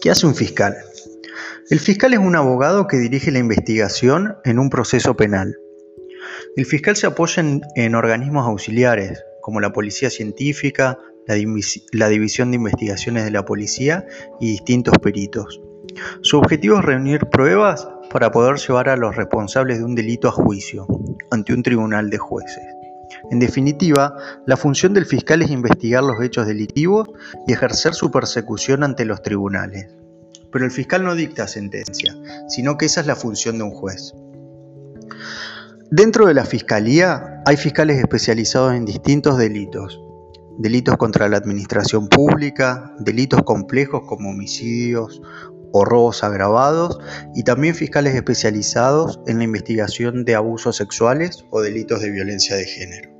¿Qué hace un fiscal? El fiscal es un abogado que dirige la investigación en un proceso penal. El fiscal se apoya en, organismos auxiliares, como la Policía Científica, la, División de Investigaciones de la Policía y distintos peritos. Su objetivo es reunir pruebas para poder llevar a los responsables de un delito a juicio ante un tribunal de jueces. En definitiva, la función del fiscal es investigar los hechos delictivos y ejercer su persecución ante los tribunales. Pero el fiscal no dicta sentencia, sino que esa es la función de un juez. Dentro de la fiscalía hay fiscales especializados en distintos delitos. Delitos contra la administración pública, delitos complejos como homicidios o robos agravados y también fiscales especializados en la investigación de abusos sexuales o delitos de violencia de género.